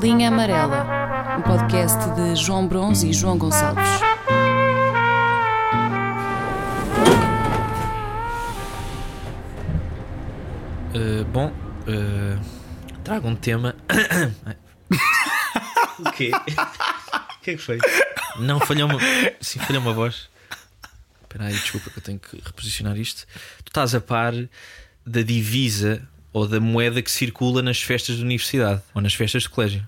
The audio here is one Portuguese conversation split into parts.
Linha Amarela, um podcast de João Bronze e João Gonçalves. Uh, bom, uh, trago um tema. o quê? O que é que foi? Não, falhou uma. Sim, falhou uma voz. Espera aí, desculpa que eu tenho que reposicionar isto. Tu estás a par da divisa ou da moeda que circula nas festas de universidade ou nas festas de colégio?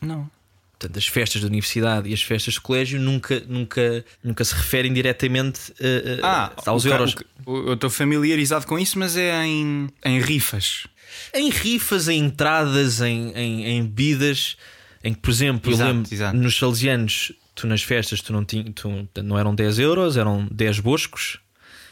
Não. Portanto, as festas da universidade e as festas de colégio nunca, nunca, nunca se referem diretamente uh, Ah, aos euros. ca- o- eu estou familiarizado com isso, mas é em, em rifas. Em rifas, em entradas, em, em, em bebidas, em que, por exemplo, Exato, eu lembro exato. nos salesianos, tu nas festas tu não, tinha, tu, não eram 10 euros, eram 10 boscos.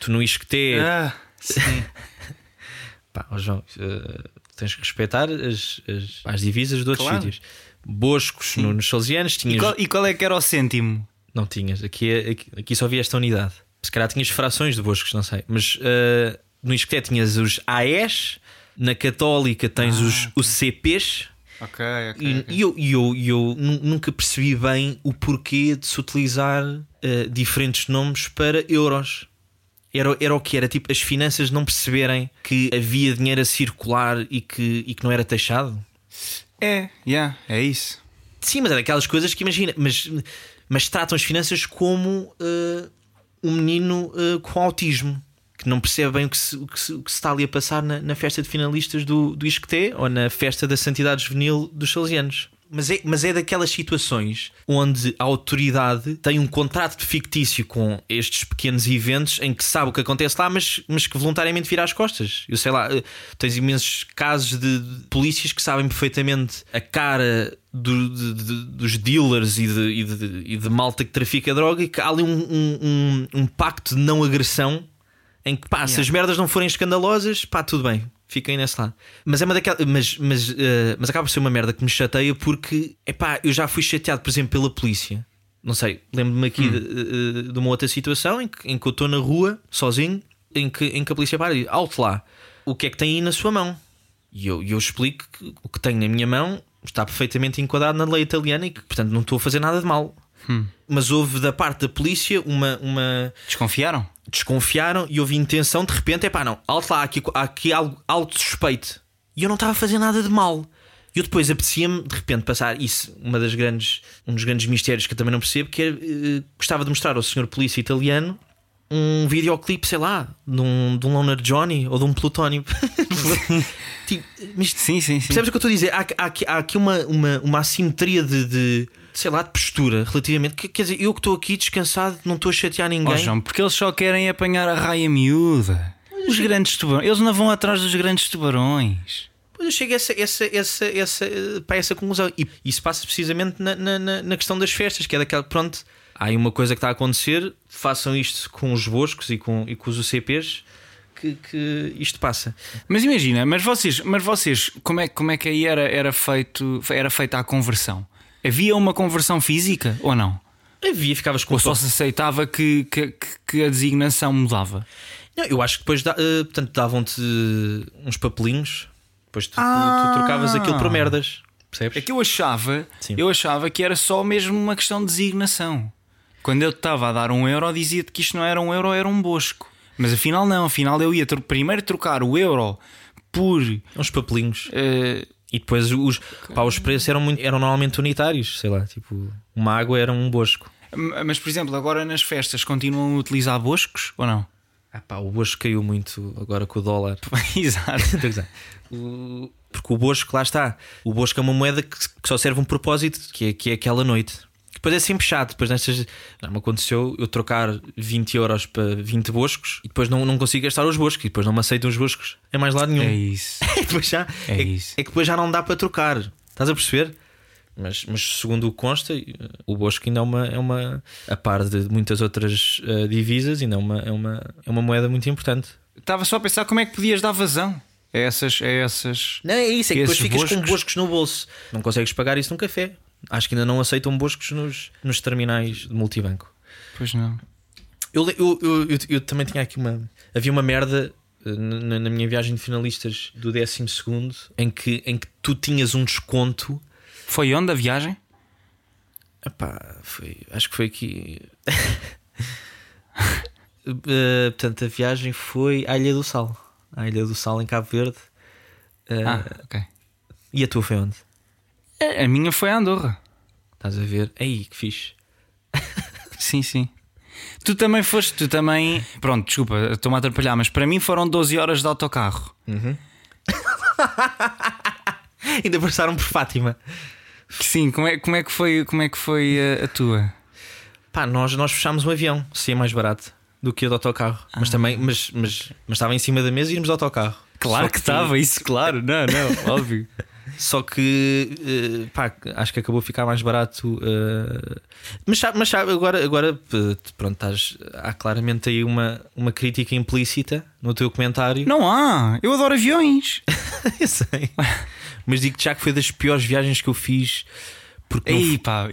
Tu no isqueté, Ah, sim. pá, João, eh, tens que respeitar as, as, as divisas de outros Claro. sítios. Boscos no- nos salesianos e, tinhas. qual, e qual é que era o cêntimo? Não tinhas, aqui, é- aqui, aqui só havia esta unidade. Se calhar tinhas frações de boscos, não sei. Mas eh, no isqueté tinhas os AES, na Católica tens os, os CPs. Ok, ok. E, e eu, e eu, e eu nu- nunca percebi bem o porquê de se utilizar eh, diferentes nomes para euros. Era, era o que era, tipo, as finanças não perceberem que havia dinheiro a circular e que, e que não era taxado. É, yeah, é isso. Sim, mas é daquelas coisas que imagina, mas, mas tratam as finanças como eh, um menino eh, com autismo que não percebe bem o que se, o que se, o que se está ali a passar na, na festa de finalistas do, do Isqueté ou na festa da Santidade Juvenil dos Salesianos. Mas é, mas é daquelas situações onde a autoridade tem um contrato fictício com estes pequenos eventos em que sabe o que acontece lá, mas, mas que voluntariamente vira as costas. Eu sei lá, eh, tens imensos casos de, polícias que sabem perfeitamente a cara do- de- de- dos dealers e de, e, de, e de malta que trafica droga e que há ali um, um, um- um pacto de não agressão em que pá, se as merdas não forem escandalosas, pá, tudo bem, fiquem nesse lado. Mas é uma daquelas. Mas, mas, eh, mas acaba por ser uma merda que me chateia porque, é pá, eu já fui chateado, por exemplo, pela polícia. Não sei, lembro-me aqui de, eh, de uma outra situação em que, em que eu estou na rua, sozinho, em que, em que a polícia para e diz: alto lá, o que é que tem aí na sua mão? E eu, eu explico que o que tenho na minha mão está perfeitamente enquadrado na lei italiana e que, portanto, não estou a fazer nada de mal. Mas houve da parte da polícia uma, uma, Desconfiaram? Desconfiaram e houve intenção de repente, é pá, não, alto lá, há aqui, aqui algo, algo suspeito. E eu não estava a fazer nada de mal. E eu depois apetecia-me de repente passar isso, uma das grandes, um dos grandes mistérios que eu também não percebo, que era, eh, gostava de mostrar ao senhor polícia italiano um videoclipe, sei lá, de um, de um Loner Johnny ou de um Plutónio. Tipo, mas Sim, sim, sim. Percebes o que eu estou a dizer? Há, há aqui- há aqui uma, uma, uma assimetria de, de, sei lá, de postura relativamente. Que- Quer dizer, eu que estou aqui descansado, não estou a chatear ninguém. Ó, João, porque eles só querem apanhar a raia miúda. Os grandes tubarões. Eles não vão atrás dos grandes tubarões. Pois eu chego a essa, essa, essa, essa, eh, para essa conclusão. E isso passa precisamente na, na, na- na questão das festas, que é daquela. Pronto, há aí uma coisa que está a acontecer, façam isto com os boscos e com, e com os UCPs, que, que isto passa. Mas imagina, mas vocês, mas vocês como, é, como é que aí era, era, feito, era feita a conversão? Havia uma conversão física ou não? Havia, ficavas com Ou o só se aceitava que, que, que- a designação mudava? Não, eu acho que depois da- eh, portanto, davam-te uns papelinhos, depois tu, tu- tu trocavas aquilo por merdas, percebes? É que eu achava, Sim. eu achava que era só mesmo uma questão de designação. Quando eu estava a dar um euro, dizia-te que isto não era um euro, era um bosco. Mas afinal, não. Afinal, eu ia primeiro trocar o euro por. Uns papelinhos. eh, E depois os, pá, os preços eram, muito, eram normalmente unitários, sei lá, tipo, uma água era um bosco. mas, por exemplo, agora nas festas continuam a utilizar boscos ou não? Ah, pá, o bosco caiu muito agora com o dólar. Exato. O- Porque o bosco, lá está. O bosco é uma moeda que, que só serve um propósito, que é, que é aquela noite. Depois é sempre chato. Depois nestas. Não, me aconteceu eu trocar 20 euros para 20 boscos e depois não, não consigo gastar os boscos e depois não me aceitam os boscos em mais lado nenhum. É isso. E depois já, É é, isso. é que depois já não dá para trocar. Estás a perceber? Mas, mas segundo o que consta, o Bosco ainda é uma, é uma a par de muitas outras eh, divisas, ainda é uma, é, uma, é uma moeda muito importante. Estava só a pensar como é que podias dar vazão a essas. A essas... Não, é isso, é que depois ficas com boscos? boscos no bolso. Não consegues pagar isso num café. Acho que ainda não aceitam boscos nos, nos terminais de multibanco. Pois não. Eu, eu, eu, eu, eu também tinha aqui uma. Havia uma merda eh, na, na minha viagem de finalistas do 12 em que, em que tu tinhas um desconto Foi onde a viagem? Epá, foi, acho que foi aqui. Eh, portanto, a viagem foi à Ilha do Sal. À Ilha do Sal, em Cabo Verde. Eh, Ah, ok. E a tua foi onde? A minha foi a Andorra. Estás a ver? Aí, que fixe. Sim, sim. Tu também foste, tu também. Pronto, desculpa, estou-me a atrapalhar, mas para mim foram 12 horas de autocarro. Ainda passaram por Fátima. Sim, como é, como é que foi, como é que foi a, a tua? Pá, nós, nós fechámos um avião, se é mais barato do que o de autocarro. Mas também, mas, mas, mas estava em cima da mesa e íamos de autocarro. Claro Só que estava, isso, claro, não, não, óbvio. Só que eh, pá, acho que acabou a ficar mais barato. eh, mas sabe, mas sabe, agora, agora eh, pronto, estás, há claramente aí uma, uma crítica implícita no teu comentário. Não há, eu adoro aviões. Eu sei. Mas digo-te já que foi das piores viagens que eu fiz. Porque não Ei pá,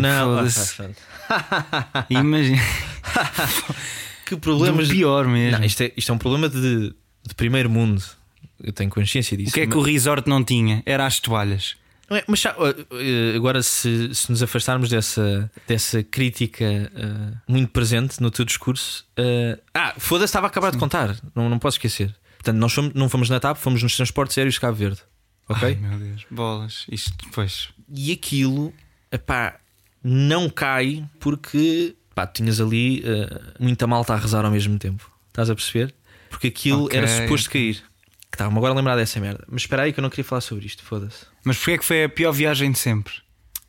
Não, pá, pronto. Imagina. que problemas. Do pior mesmo. Não, isto, é, isto é um problema de, de primeiro mundo. Eu tenho consciência disso. O que é que o resort não tinha? Era as toalhas. Mas agora, se, se nos afastarmos dessa, dessa crítica eh, muito presente no teu discurso, eh, ah, foda-se, estava a acabar de contar, não, não posso esquecer. Portanto, nós fomos, não fomos na TAP, fomos nos transportes aéreos de Cabo Verde, ok? Ai meu Deus, bolas. Isto depois. E aquilo, epá, não cai porque pá, tinhas ali eh, muita malta a rezar ao mesmo tempo, estás a perceber? Porque aquilo Ok, era suposto cair. Que Estava-me agora a lembrar dessa merda. Mas espera aí que eu não queria falar sobre isto, foda-se. Mas porquê é que foi a pior viagem de sempre?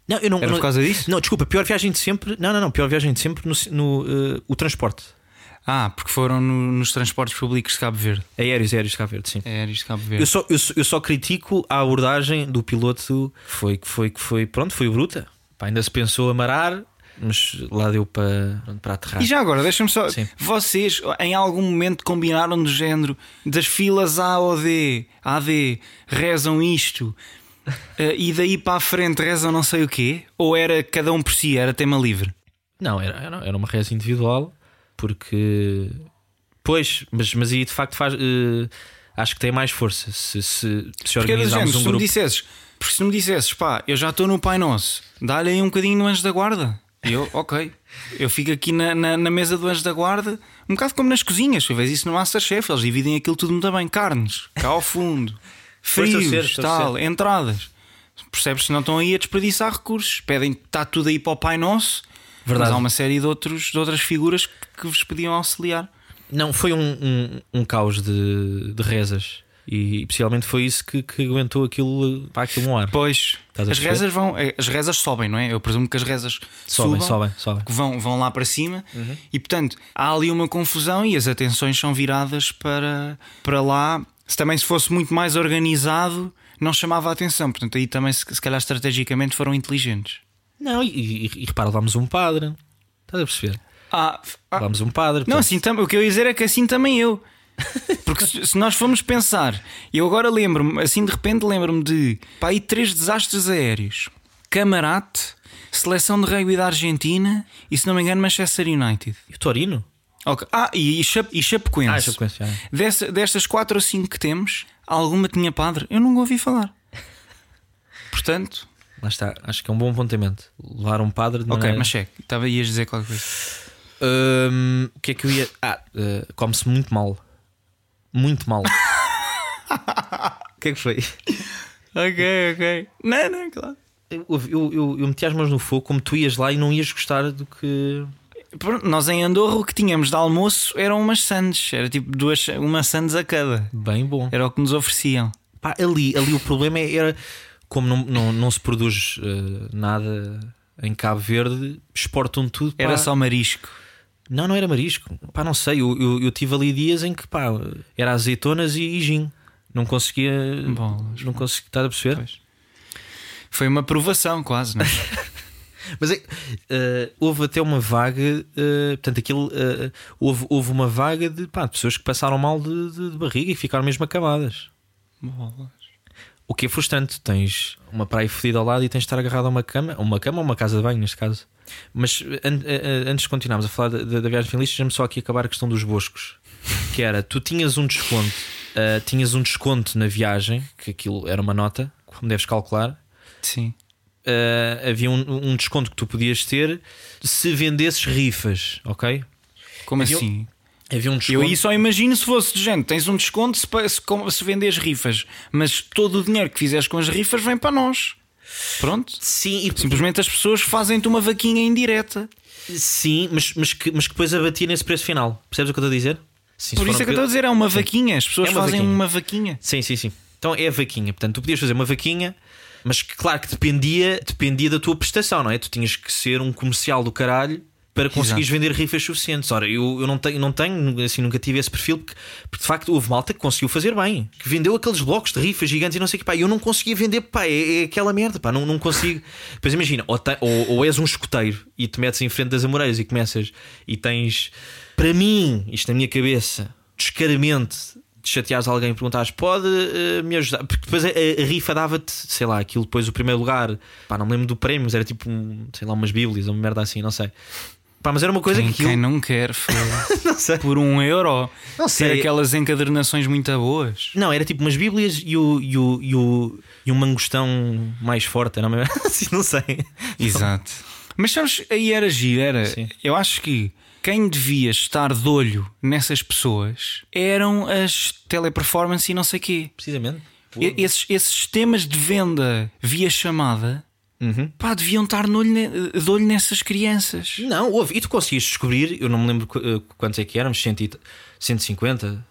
Não, eu não, Era não- por causa disso? Não, desculpa, pior viagem de sempre. Não, não, não, pior viagem de sempre no, no, eh, o transporte. Ah, porque foram no- nos transportes públicos de Cabo Verde. Aéreos, aéreos de Cabo Verde, sim. Aéreos de Cabo Eu Verde. eu, só- eu só critico a abordagem do piloto. Foi que foi, que foi, pronto, foi bruta. Pá, ainda se pensou amarar, mas lá deu para, para aterrar. E já agora, deixa-me só. Sim. Vocês em algum momento combinaram do género das filas A ou D, AD, rezam isto eh, e daí para a frente rezam não sei o quê? Ou era cada um por si, era tema livre? Não, era, era, era uma reza individual, porque. Pois, mas, mas aí de facto faz. eh, acho que tem mais força se, se, se género, organizarmos se um me grupo. dissesses, porque se me dissesses, pá, eu já estou no Pai Nosso, dá-lhe aí um bocadinho no Anjo da Guarda. E eu, ok. Eu fico aqui na, na, na mesa do Anjo da Guarda, um bocado como nas cozinhas. Tu vês isso no Masterchef, eles dividem aquilo tudo muito bem: carnes, cá ao fundo, frios, ser, tal, entradas. Percebes se não estão aí a desperdiçar recursos. Pedem, está tudo aí para o Pai Nosso. Verdade. Mas há uma série de, outros, de outras figuras que, que vos podiam auxiliar. Não, foi um, um, um caos de, de rezas. E possivelmente foi isso que, que aguentou aquilo para aquilo ar. Pois, Estás as rezas vão, eh, as rezas sobem, não é? Eu presumo que as rezas Sobem, subam, sobem, sobem. que vão, vão lá para cima Uhum. e portanto há ali uma confusão e as atenções são viradas para, para lá. Se também se fosse muito mais organizado, não chamava a atenção. Portanto, aí também, se, se calhar, estrategicamente foram inteligentes. Não, e, e, e repara, levámos um padre. Estás a perceber? Ah, ah, Levámos um padre. não, portanto, assim tam- o que eu ia dizer é que assim também eu. Porque se, se nós formos pensar, eu agora lembro-me, assim de repente lembro-me de pá, aí três desastres aéreos: Camarate, seleção de rugby da Argentina e, se não me engano, Manchester United. E o Torino? Ok. Ah, e, e, Chape- e Chapecoense. Ah, Chapecoense, já. Dessa- destas quatro ou cinco que temos, alguma tinha padre? Eu nunca ouvi falar. Portanto, Lá está, acho que é um bom apontamento. Levar um padre de ok, maneira... mas cheque. Estava ias dizer qualquer coisa. Hum, o que é que eu ia. Ah, eh, come-se muito mal. Muito mal. O que é que foi? Ok, ok. Não, não, claro. Eu, eu, eu, eu meti as mãos no fogo como tu ias lá e não ias gostar do que. Pronto, nós em Andorra o que tínhamos de almoço eram umas sandes. Era tipo duas, uma sandes a cada. Bem bom. Era o que nos ofereciam. Pá, ali, ali o problema era como não, não, não se produz eh, nada em Cabo Verde, exportam tudo. pá. Era só marisco. Não, não era marisco. Pá, não sei. Eu, eu, eu tive ali dias em que pá, era azeitonas e, e gin. Não conseguia. Bolas. não conseguia. Estás a perceber? Pois. Foi uma provação, quase, não é? Mas eh, houve até uma vaga, eh, portanto, aquilo eh, houve, houve uma vaga de, pá, de pessoas que passaram mal de, de- de barriga e ficaram mesmo acabadas. O que é frustrante, tens uma praia fedida ao lado e tens de estar agarrado a uma cama, uma cama ou uma casa de banho, neste caso. Mas an- antes de continuarmos a falar da, viagem finalista, deixa-me só aqui acabar a questão dos boscos. Que era, tu tinhas um desconto, eh, tinhas um desconto na viagem, que aquilo era uma nota, como deves calcular, Sim. uh, havia um, um desconto que tu podias ter se vendesses rifas, ok? Como Havia assim? Havia um Eu desconto. aí só imagino se fosse de gente, tens um desconto se, se, se vendes rifas, mas todo o dinheiro que fizeres com as rifas vem para nós. Pronto. Sim, e- Simplesmente as pessoas fazem-te uma vaquinha indireta. sim mas, mas, que, mas que depois abatia nesse preço final. Percebes o que eu estou a dizer? Sim, Por isso é que eu estou a dizer, é uma vaquinha. As pessoas É uma fazem vaquinha. uma vaquinha. Sim, sim, sim. Então é a vaquinha. Portanto, tu podias fazer uma vaquinha, mas que, claro que dependia, dependia da tua prestação, não é? Tu tinhas que ser um comercial do caralho para conseguires vender rifas suficientes. Ora, eu, eu não tenho, não tenho, assim, nunca tive esse perfil, porque, porque de facto houve malta que conseguiu fazer bem, que vendeu aqueles blocos de rifas gigantes e não sei o que, pá, eu não conseguia vender, pá, é, é aquela merda, pá, não, não consigo. Pois imagina, ou, te- ou, ou és um escoteiro e te metes em frente das Amoreiras e começas e tens, para mim, isto na minha cabeça, descaradamente de chateares alguém e perguntares pode eh, me ajudar porque depois a, a- rifa dava-te sei lá aquilo depois o primeiro lugar pá não me lembro do prémio mas era tipo um, sei lá umas bíblias ou uma merda assim não sei pá mas era uma coisa Quem, que aquilo, quem não quer foi não sei por um euro Não ter sei. aquelas encadernações muito boas. não era tipo umas bíblias e o, e o, e o, e um mangostão mais forte não, assim, não sei Exato. Mas sabes, aí era giro, era. Sim. Eu acho que quem devia estar de olho nessas pessoas eram as teleperformance e não sei quê. precisamente Esses, esses sistemas de venda via chamada Uhum. pá, deviam estar de olho, de olho nessas crianças. Não, houve. E tu conseguias descobrir, eu não me lembro eh, quantos é que éramos, 100 e- 150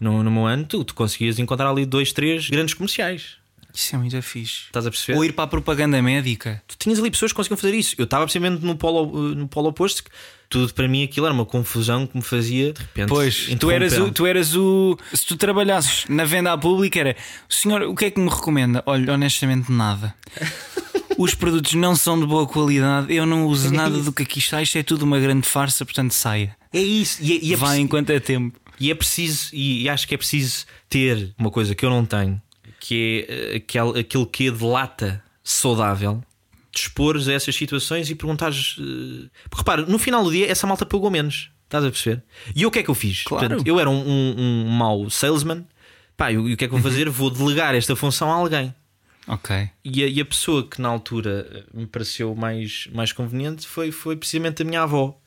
no, no meu ano, tu, tu conseguias encontrar ali dois, três grandes comerciais. Isso é muito fixe. Estás a perceber? Ou ir para a propaganda médica. Tu tinhas ali pessoas que conseguiam fazer isso. Eu estava precisamente no polo, eh, no polo oposto, que tudo para mim aquilo era uma confusão que me fazia de repente. Pois, tu eras, o, tu eras o. Se tu trabalhasses na venda à pública, era o senhor, o que é que me recomenda? Olha, honestamente, nada. Os produtos não são de boa qualidade, eu não uso nada do que aqui está, isto é tudo uma grande farsa, portanto saia. É isso. E é, e é Vai preciso- enquanto é tempo. E é preciso, e, e acho que é preciso ter uma coisa que eu não tenho, que é eh, aquele, aquele que de lata saudável, dispores a essas situações e perguntares. eh, Porque repara, no final do dia, essa malta pagou menos. Estás a perceber? E eu o que é que eu fiz? Claro. eu era um, um, um mau salesman. Pá, e o e o que é que eu vou fazer? Vou delegar esta função a alguém. Ok. E a, e a pessoa que na altura me pareceu mais, mais conveniente foi, foi precisamente a minha avó,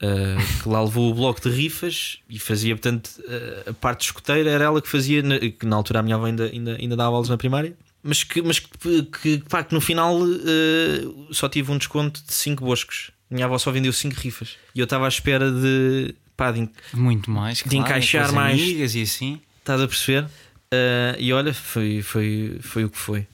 eh, que lá levou o bloco de rifas e fazia, portanto, eh, a parte escoteira era ela que fazia, na- que na altura a minha avó ainda, ainda, ainda dava aulas na primária. Mas que, mas que, que, pá, que no final eh, só tive um desconto de 5 boscos. Minha avó só vendeu 5 rifas. E eu estava à espera de. Pá, de, Muito mais. De claro, encaixar mais. amigas e assim. estás a perceber? E olha, foi, foi, foi o que foi.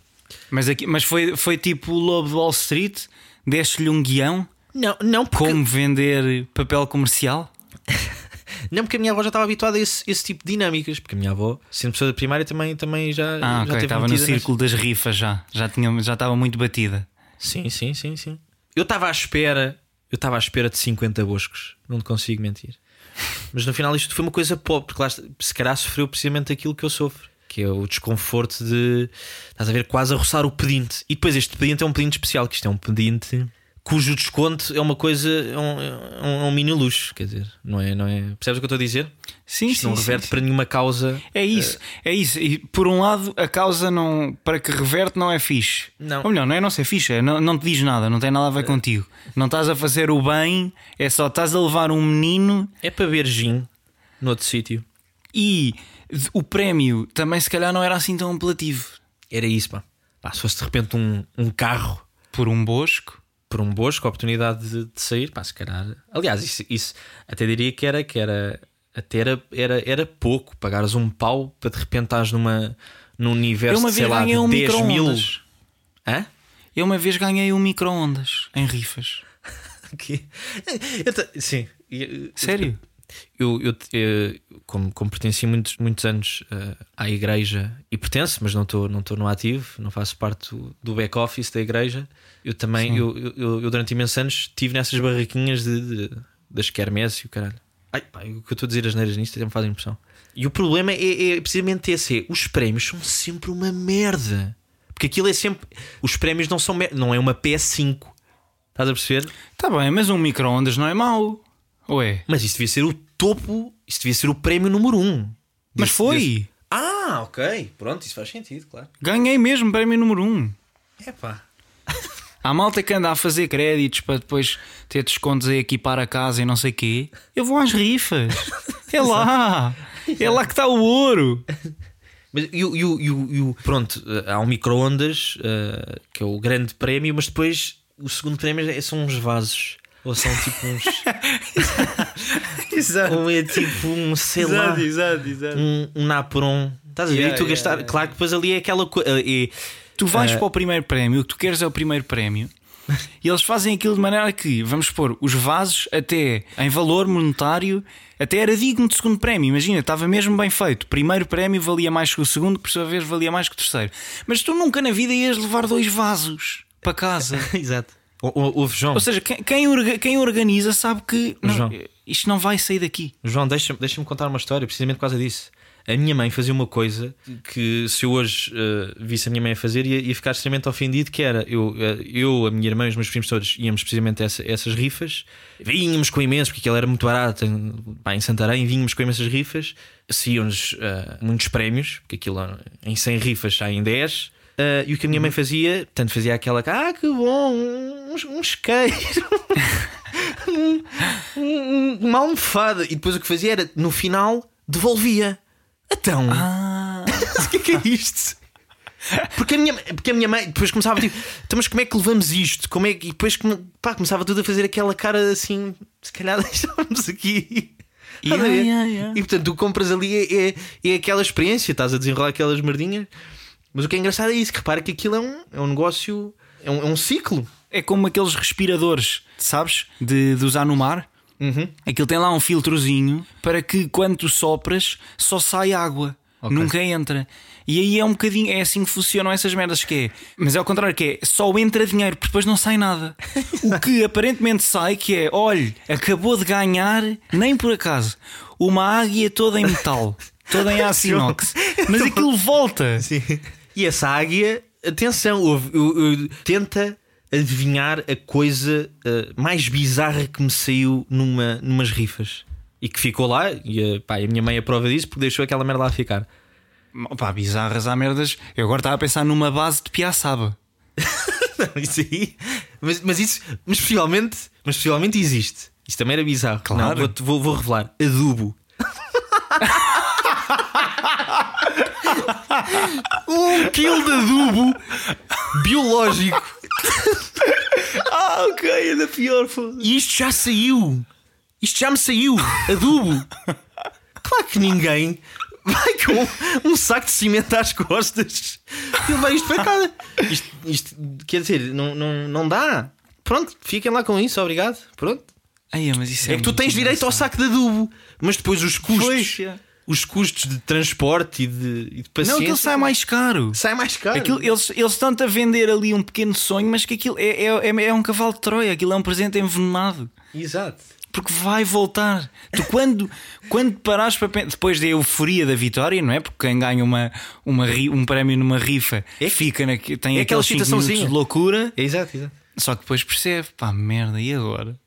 Mas, aqui, mas foi, foi tipo o Lobo de Wall Street, deste-lhe um guião Não, não, porque, como vender papel comercial. Não, porque a minha avó já estava habituada a esse, esse tipo de dinâmicas. Porque a minha avó, sendo pessoa da primária, também, também já, Ah, já ok, teve estava no círculo das rifas já. Já, tinha, já estava muito batida. Sim, sim, sim, sim. Eu estava à espera, eu estava à espera de 50 boscos. Não te consigo mentir. Mas no final isto foi uma coisa pop, porque lá se calhar sofreu precisamente aquilo que eu sofro. Que é o desconforto de estás a ver quase a roçar o pedinte. E depois este pedinte é um pedinte especial, que isto é um pedinte cujo desconto é uma coisa, é um, é um, é mini luxo. Quer dizer, não é, não é. Percebes o que eu estou a dizer? Sim, Isto sim. não sim, reverte sim. para nenhuma causa. É isso, é isso. E por um lado, a causa não, para que reverte não é fixe. Não. Ou melhor, não é não ser fixe, é não, não te diz nada, não tem nada a ver contigo. Não estás a fazer o bem, é só estás a levar um menino É para ver gin noutro sítio. e o prémio também se calhar não era assim tão apelativo. Era isso, pá. Pá, se fosse de repente um, um carro Por um bosco. por um bosco, a oportunidade de, de sair, pá, se calhar. Aliás, isso, isso até diria que era que era até era, era, era pouco pagares um pau para de repente estás numa num Eu universo uma de, sei lá, de ganhei um 10 mil. micro-ondas. Hã? Eu uma vez ganhei um micro-ondas em rifas. Que- Eu Sim. Sério? Eu, eu, eh, como, como pertenci muitos, muitos anos eh, à igreja e pertenço, mas não estou não no ativo, não faço parte do, do back-office da igreja. Eu também, eu, eu, eu, eu durante imensos anos estive nessas barraquinhas de, de- das quermesses e o caralho. Ai, pá, o que eu estou a dizer as neiras nisto até me fazem impressão. E o problema é, é precisamente esse: é, os prémios são sempre uma merda. Porque aquilo é sempre. Os prémios não são. Não é uma PS5. Estás a perceber? Está bem, mas um micro-ondas não é mau. Ou é? Mas isso devia ser o topo, isso devia ser o prémio número um. Mas Desse- foi. desse- Ah, ok. Pronto, isso faz sentido, claro. Ganhei mesmo prémio número um. É pá. Há malta que anda a fazer créditos para depois ter descontos a equipar a casa e não sei quê. Eu vou às rifas. É lá. É lá que está o ouro. Mas e, o- e o- e o- e o- pronto, há um micro-ondas eh, que é o grande prémio, mas depois o segundo prémio é- são uns vasos. Ou são tipo uns. Exato. ou é tipo um, sei lá, exato, exato. um, um Napron. Estás a ver? Yeah, e tu yeah, gastar. yeah. Claro que depois ali é aquela coisa. Tu vais Ah. para o primeiro prémio, o que tu queres é o primeiro prémio. E eles fazem aquilo de maneira que, vamos pôr, os vasos, até em valor monetário, até era digno de segundo prémio. Imagina, estava mesmo bem feito. O primeiro prémio valia mais que o segundo, que por sua vez valia mais que o terceiro. Mas tu nunca na vida ias levar dois vasos para casa. Exato. Ou- ou- Ouve, João. Ou seja, quem, quem orga- quem organiza sabe que não, João. isto não vai sair daqui. João, deixa-me deixa contar uma história, precisamente por causa disso. A minha mãe fazia uma coisa que, se eu hoje eh, visse a minha mãe a fazer, ia, ia ficar extremamente ofendido: que era eu, eh, eu, a minha irmã e os meus primos todos íamos precisamente a essa- essas rifas, vínhamos com imensos, porque aquilo era muito barato em, pá, em Santarém, vínhamos com imensas rifas, saíam-nos eh, muitos prémios, porque aquilo em 100 rifas saem 10. Eh, e o que a minha mãe fazia, tanto fazia aquela que, ah, que bom, um, um isqueiro, um- um- uma almofada. E depois o que fazia era, no final, devolvia. Então, Ah, o que é que é isto? Porque a, minha, porque a minha mãe depois começava tipo, então, mas como é que levamos isto? Como é que, e depois pá, começava tudo a fazer aquela cara assim, se calhar deixávamos aqui. Yeah, yeah, yeah. E portanto, tu compras ali é, é, é aquela experiência, estás a desenrolar aquelas merdinhas. Mas o que é engraçado é isso, que repara que aquilo é um, é um negócio, é um, é um ciclo. é como aqueles respiradores, sabes? De, de usar no mar. Uhum. Aquilo tem lá um filtrozinho para que quando tu sopras só sai água, Ok. nunca entra. E aí é um bocadinho, é assim que funcionam essas merdas que é. Mas é ao contrário, que é só entra dinheiro, porque depois não sai nada. o que aparentemente sai, que é, olhe, acabou de ganhar, nem por acaso, uma águia toda em metal, toda em aço inox. Mas aquilo volta. Sim. E essa águia, atenção, ouve- tenta adivinhar a coisa eh, mais bizarra que me saiu numa, numas rifas. E que ficou lá, e a, pá, a minha mãe é prova disso porque deixou aquela merda lá ficar. Pá, bizarras há merdas. Eu agora estava a pensar numa base de piaçaba. Não, isso aí. Mas, mas isso, mas possivelmente, mas possivelmente existe. Isto também era bizarro. Claro. Não, vou, vou, vou revelar. Adubo. um quilo de adubo biológico. Ah, ok, é da pior. E isto já saiu. Isto já me saiu. Adubo. Claro que ninguém vai com um saco de cimento às costas e levar isto para casa. Isto, isto quer dizer, não, não, não dá. Pronto, fiquem lá com isso, obrigado. Pronto. Ai, mas isso É que tu tens direito ao saco de adubo, mas depois os custos, Pois, é. Os custos de transporte e de, e de paciência Não, aquilo sai mais caro. sai mais caro. Aquilo, eles, eles estão-te a vender ali um pequeno sonho, mas que aquilo é, é, é, é um cavalo de Troia, aquilo é um presente envenenado. Exato. Porque vai voltar. Tu, quando, quando parares para depois da euforia da vitória, não é? Porque quem ganha uma, uma, um prémio numa rifa É fica na, tem é aquela aqueles 5 minutos excitaçãozinha. de loucura, É exato, exato. só que depois percebe, pá, merda, e agora?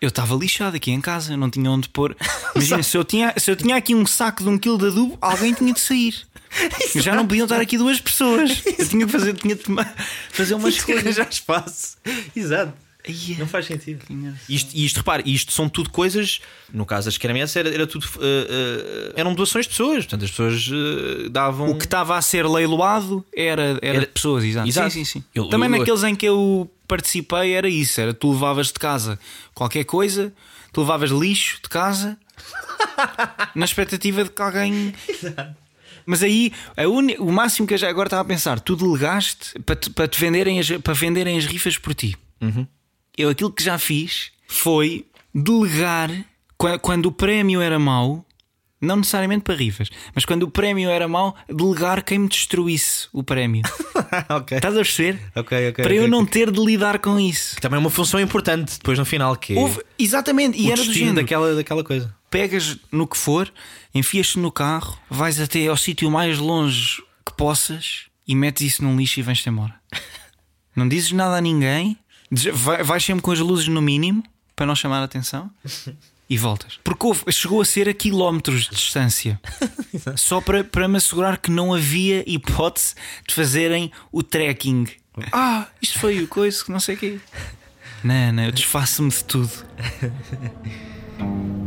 Eu estava lixado aqui em casa, eu não tinha onde pôr. Imagina, se eu, tinha, se eu tinha aqui um saco de um quilo de adubo, alguém tinha de sair. Já não podiam estar aqui duas pessoas. Eu tinha que fazer, tinha de tomar- fazer uma Mas que escolha. arranjar espaço. Exato. Ai, Não faz sentido. Isto, e isto, repare, isto são tudo coisas. No caso das quermesses, era, era tudo. eh, eh, eram doações de pessoas. Portanto, as pessoas eh, davam. O que estava a ser leiloado era, era, Era- de pessoas, exato. Exato. Sim, sim, sim. Eu- Também eu- naqueles em que eu participei era isso: era tu levavas de casa qualquer coisa, tu levavas lixo de casa na expectativa de que alguém. Mas aí a uni- o máximo que eu já agora estava a pensar, tu delegaste para te, para te venderem as, para venderem as rifas por ti. Eu aquilo que já fiz foi delegar qua- quando o prémio era mau, não necessariamente para rifas, mas quando o prémio era mau, delegar quem me destruísse o prémio. ok. Estás a perceber? Ok, ok. para eu não ter de lidar com isso. Também é uma função importante depois no final, que é Houve- exatamente, e o era do género. daquela, daquela coisa. Pegas no que for, enfias-te no carro, vais até ao sítio mais longe que possas e metes isso num lixo e vais-te embora. Não dizes nada a ninguém, vai- vais sempre com as luzes no mínimo para não chamar a atenção e voltas. Porque houve- chegou a ser a quilómetros de distância só para, para me assegurar que não havia hipótese de fazerem o trekking. Ah, isto foi o coisa que não sei o quê. Não, não, eu desfaço-me de tudo.